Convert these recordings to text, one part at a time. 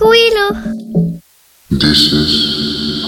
Cuilo. This is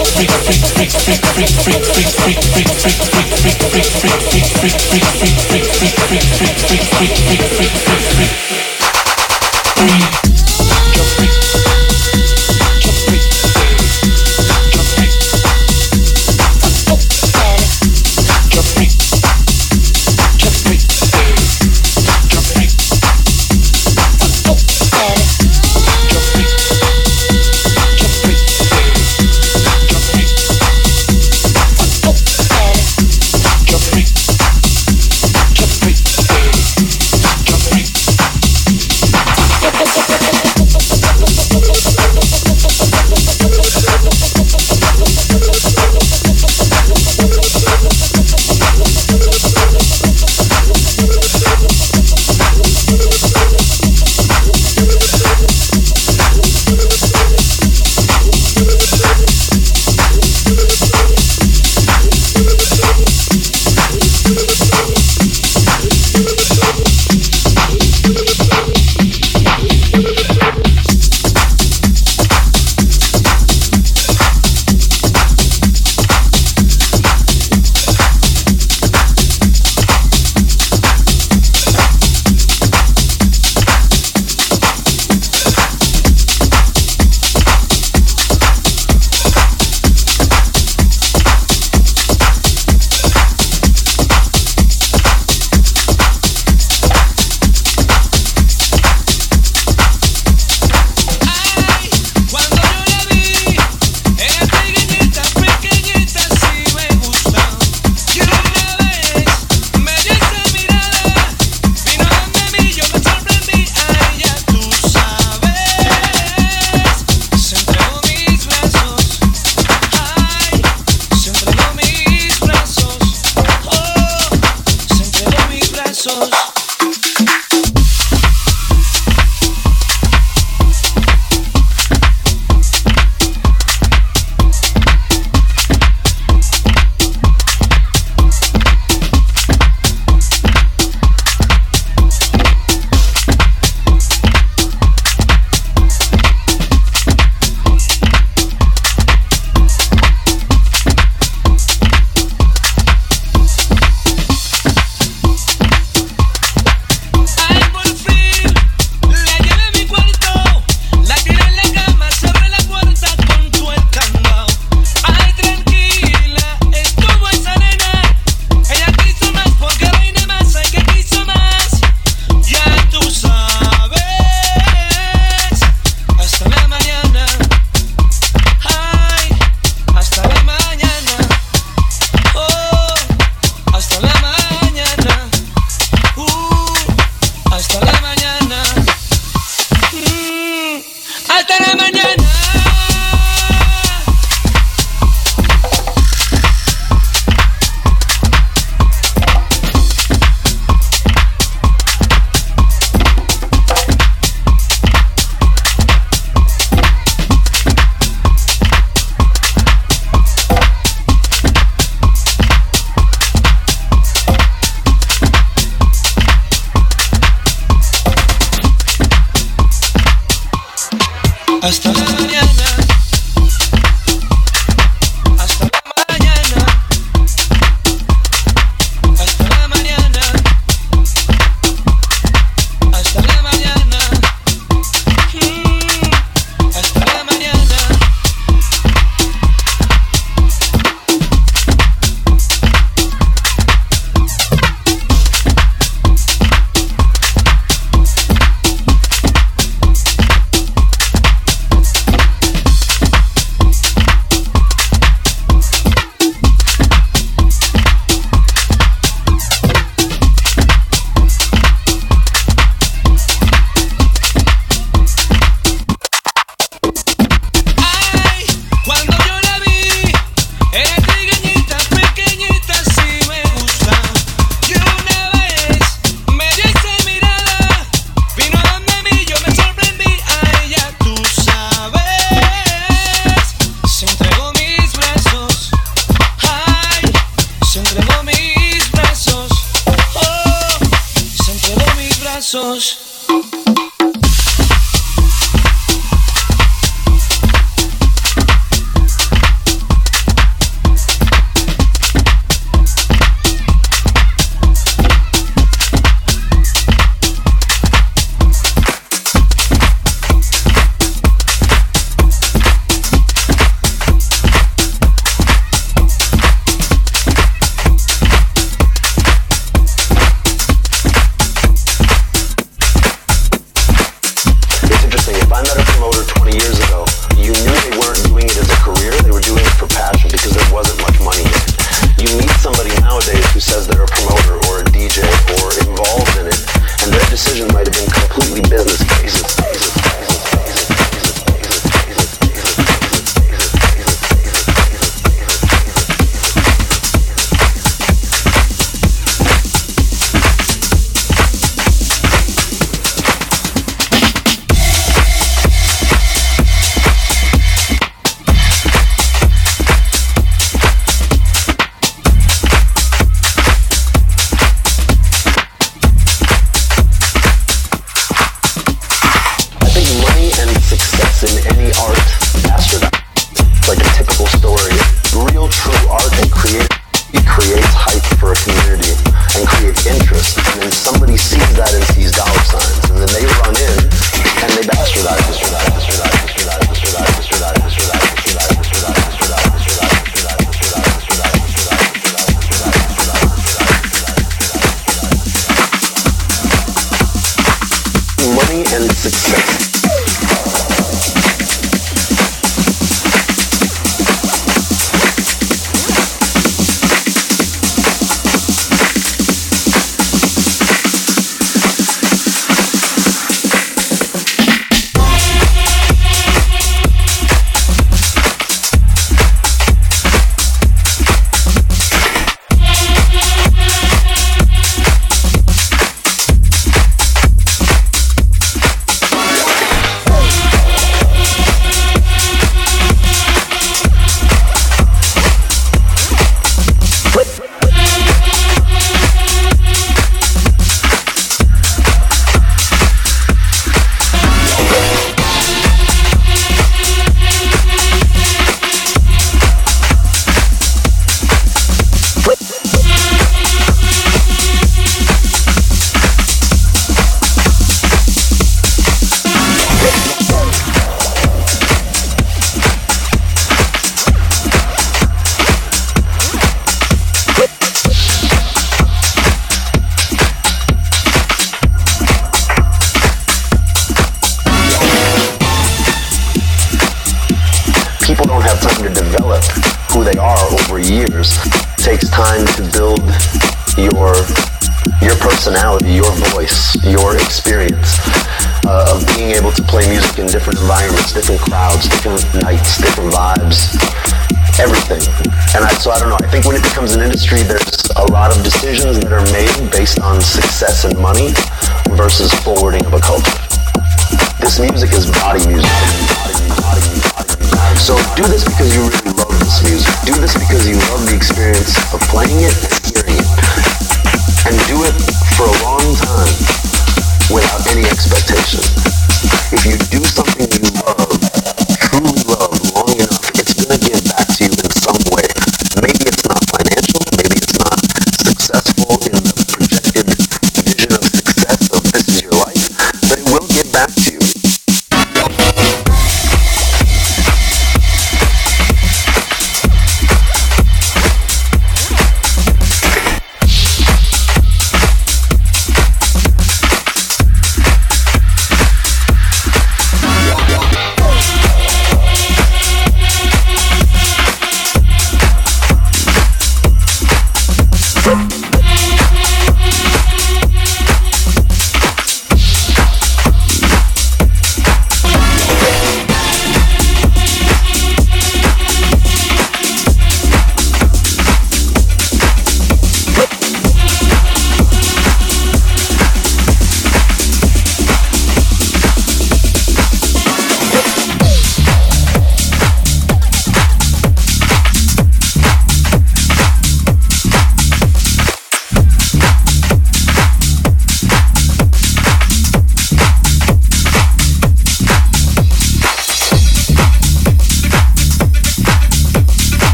Jump hasta